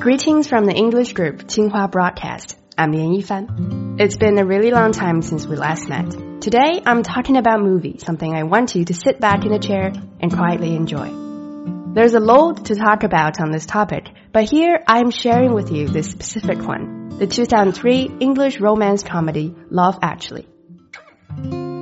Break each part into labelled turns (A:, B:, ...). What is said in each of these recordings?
A: Greetings from the English group Tsinghua Broadcast. I'm Lian Yifan. It's been a really long time since we last met. Today, I'm talking about movies, something I want you to sit back in a chair and quietly enjoy. There's a load to talk about on this topic, but here I'm sharing with you this specific one, the 2003 English romance comedy Love Actually.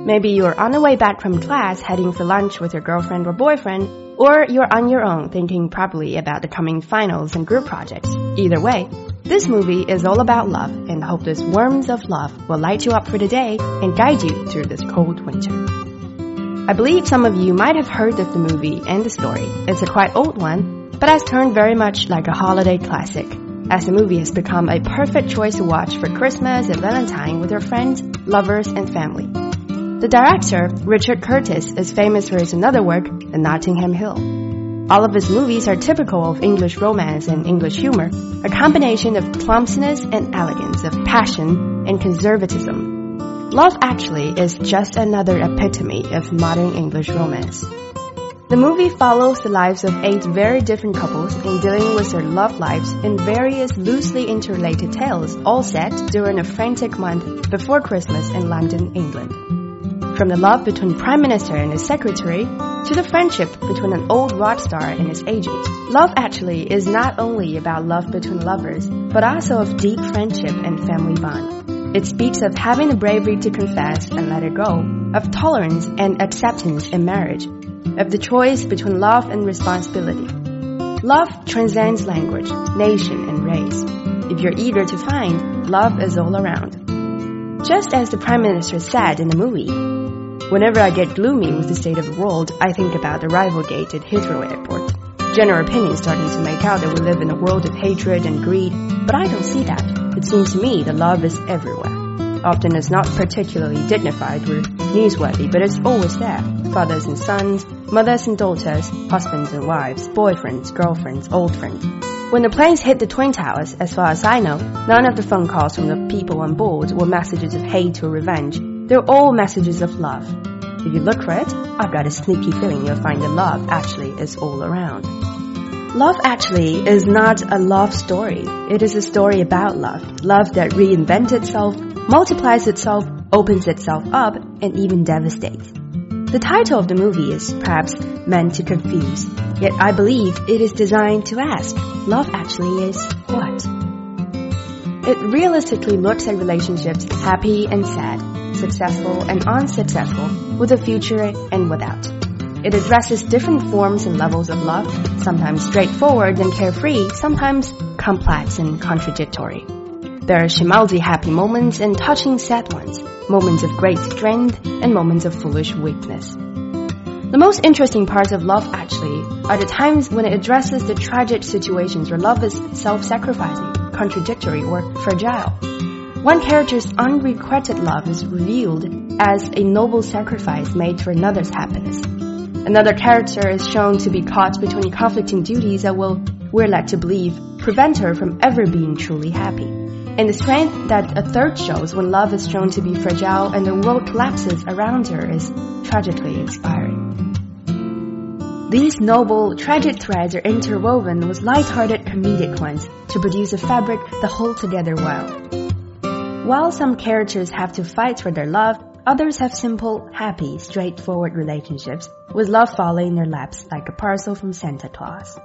A: Maybe you're on the way back from class heading for lunch with your girlfriend or boyfriend, or you're on your own thinking probably about the coming finals and group projects. Either way, this movie is all about love and hope those worms of love will light you up for the day and guide you through this cold winter. I believe some of you might have heard of the movie and the story. It's a quite old one, but has turned very much like a holiday classic, as the movie has become a perfect choice to watch for Christmas and Valentine with your friends, lovers, and family. The director, Richard Curtis, is famous for his another work, The Notting Hill. All of his movies are typical of English romance and English humor, a combination of clumsiness and elegance, of passion and conservatism. Love Actually is just another epitome of modern English romance. The movie follows the lives of eight very different couples in dealing with their love lives in various loosely interrelated tales, all set during a frantic month before Christmas in London, England from the love between Prime Minister and his secretary to the friendship between an old rock star and his agent. Love actually is not only about love between lovers, but also of deep friendship and family bond. It speaks of having the bravery to confess and let it go, of tolerance and acceptance in marriage, of the choice between love and responsibility. Love transcends language, nation, and race. If you're eager to find, love is all around. Just as the Prime Minister said in the movie, Whenever I get gloomy with the state of the world, I think about the rival gate at Heathrow Airport. General opinion is starting to make out that we live in a world of hatred and greed, but I don't see that. It seems to me that love is everywhere. Often it's not particularly dignified or newsworthy, but it's always there. Fathers and sons, mothers and daughters, husbands and wives, boyfriends, girlfriends, old friends. When the planes hit the Twin Towers, as far as I know, none of the phone calls from the people on board were messages of hate or revenge. They're all messages of love. If you look for it, I've got a sneaky feeling you'll find that love actually is all around. Love actually is not a love story. It is a story about love. Love that reinvents itself, multiplies itself, opens itself up, and even devastates. The title of the movie is perhaps meant to confuse, yet I believe it is designed to ask, love actually is what? It realistically looks at relationships happy and sad, successful and unsuccessful, with a future and without. It addresses different forms and levels of love, sometimes straightforward and carefree, sometimes complex and contradictory. There are schmaltzy happy moments and touching sad ones, moments of great strength and moments of foolish weakness. The most interesting parts of love actually are the times when it addresses the tragic situations where love is self-sacrificing, contradictory, or fragile. One character's unrequited love is revealed as a noble sacrifice made for another's happiness. Another character is shown to be caught between conflicting duties that will, we're led to believe, prevent her from ever being truly happy. And the strength that a third shows when love is shown to be fragile and the world collapses around her is tragically inspiring. These noble, tragic threads are interwoven with light-hearted comedic ones to produce a fabric that holds together well. While some characters have to fight for their love, others have simple, happy, straightforward relationships, with love falling in their laps like a parcel from Santa Claus.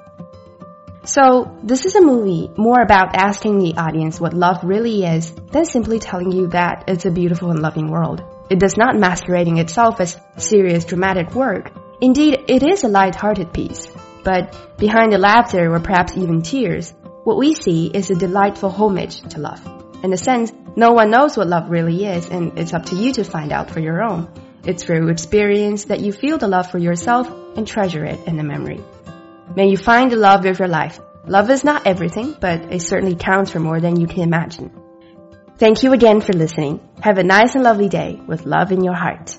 A: So, this is a movie more about asking the audience what love really is than simply telling you that it's a beautiful and loving world. It does not masquerading itself as serious dramatic work. Indeed, it is a light-hearted piece. But behind the laughter or perhaps even tears, what we see is a delightful homage to love. In a sense, no one knows what love really is, and it's up to you to find out for your own. It's through experience that you feel the love for yourself and treasure it in the memory. May you find the love of your life. Love is not everything, but it certainly counts for more than you can imagine. Thank you again for listening. Have a nice and lovely day with love in your heart.